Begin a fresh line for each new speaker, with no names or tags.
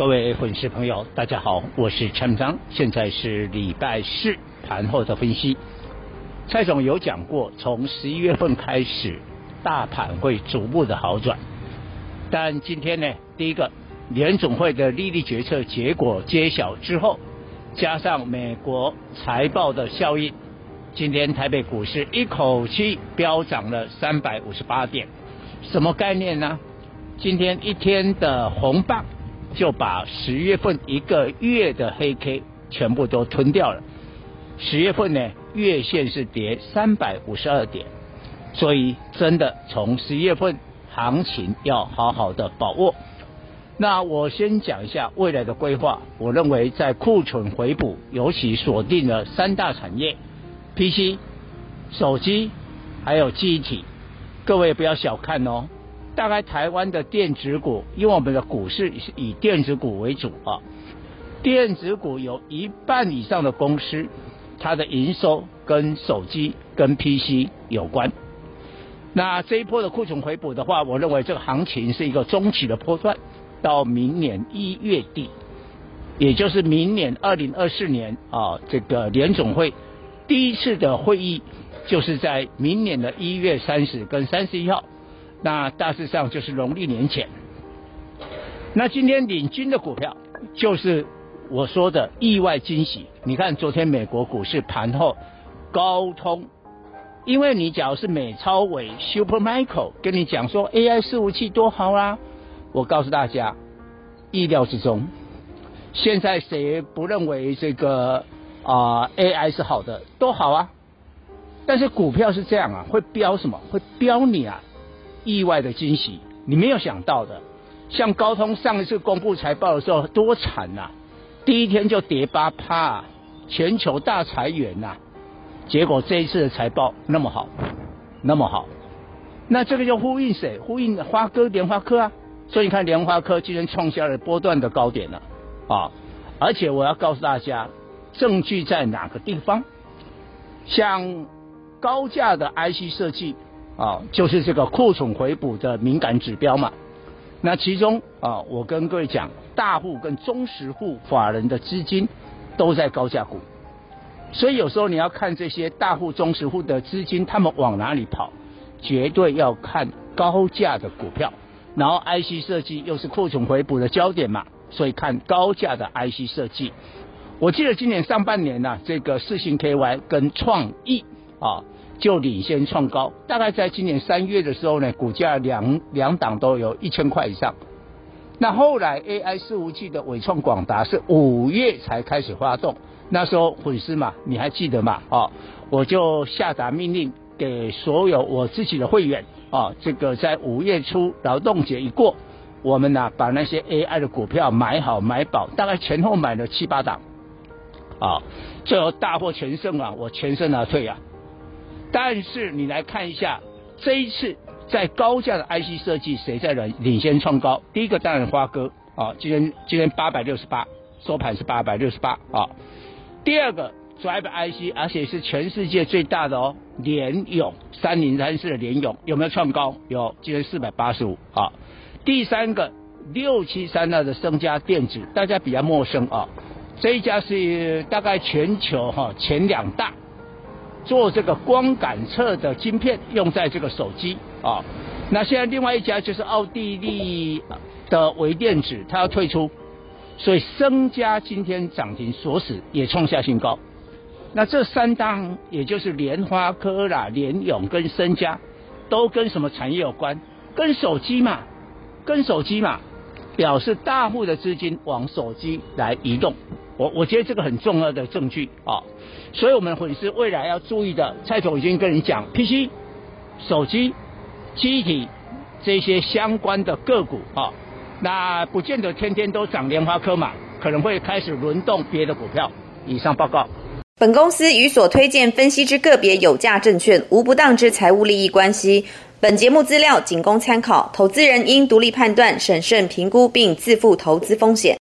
各位粉丝朋友，大家好，我是陈章，现在是礼拜四盘后的分析。蔡总有讲过，从十一月份开始，大盘会逐步的好转。但今天呢，第一个联总会的利率决策结果揭晓之后，加上美国财报的效应，今天台北股市一口气飙涨了三百五十八点，什么概念呢？今天一天的红棒。就把十月份一个月的黑 K 全部都吞掉了。十月份呢，月线是跌三百五十二点，所以真的从十月份行情要好好的把握。那我先讲一下未来的规划。我认为在库存回补，尤其锁定了三大产业：PC、手机还有记忆体。各位不要小看哦。大概台湾的电子股，因为我们的股市是以电子股为主啊，电子股有一半以上的公司，它的营收跟手机跟 PC 有关。那这一波的库存回补的话，我认为这个行情是一个中期的波段，到明年一月底，也就是明年二零二四年啊，这个联总会第一次的会议，就是在明年的一月三十跟三十一号。那大致上就是农历年前。那今天领军的股票就是我说的意外惊喜。你看昨天美国股市盘后高通，因为你假如是美超伟 Super Michael 跟你讲说 AI 伺服器多好啊，我告诉大家意料之中。现在谁不认为这个啊、AI 是好的都好啊，但是股票是这样啊，会飙什么？会飙你啊！意外的惊喜，你没有想到的，像高通上一次公布财报的时候多惨呐、第一天就跌八趴，全球大裁员呐、啊，结果这一次的财报那么好，那么好，那这个就呼应谁？呼应花哥联发科啊，所以你看联发科今天创下了波段的高点了啊，而且我要告诉大家，证据在哪个地方？像高价的 IC 设计。啊，就是这个库存回补的敏感指标嘛。那其中啊，我跟各位讲，大户跟中实户法人的资金都在高价股，所以有时候你要看这些大户、中实户的资金，他们往哪里跑，绝对要看高价的股票。然后 IC 设计又是库存回补的焦点嘛，所以看高价的 IC 设计。我记得今年上半年呢、啊，这个四星 KY 跟创意啊。就领先创高，大概在今年三月的时候呢，股价两两档都有一千块以上。那后来 AI 伺服器的伟创广达是五月才开始发动，那时候粉丝嘛，你还记得吗？哦，我就下达命令给所有我自己的会员啊，这个在五月初劳动节一过，我们呢把那些 AI 的股票买好买饱，大概前后买了七八档，啊，最后大获全胜啊，我全身而退啊。但是你来看一下，这一次在高价的 IC 设计，谁在领领先创高？第一个当然花哥啊，今天今天八百六十八，收盘是八百六十八啊。第二个 Drive IC，而且是全世界最大的哦，联咏三零三四的联咏有没有创高？有，今天四百八十五啊。第三个六七三二的升家电子，大家比较陌生啊，这一家是大概全球哈前两大。做这个光感测的晶片用在这个手机啊，那现在另外一家就是奥地利的微电子，它要退出，所以升佳今天涨停锁死也创下新高。那这三档也就是联发科啦、联咏跟升佳，都跟什么产业有关？跟手机嘛，跟手机嘛，表示大户的资金往手机来移动。我我觉得这个很重要的证据啊，所以我们粉丝未来要注意的，蔡总已经跟你讲，PC、手机、机体这些相关的个股啊，那不见得天天都涨联发科嘛，可能会开始轮动别的股票。以上报告。
本公司与所推荐分析之个别有价证券无不当之财务利益关系。本节目资料仅供参考，投资人应独立判断、审慎评估并自负投资风险。